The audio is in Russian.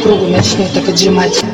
Второму кругу начнем так отжимать.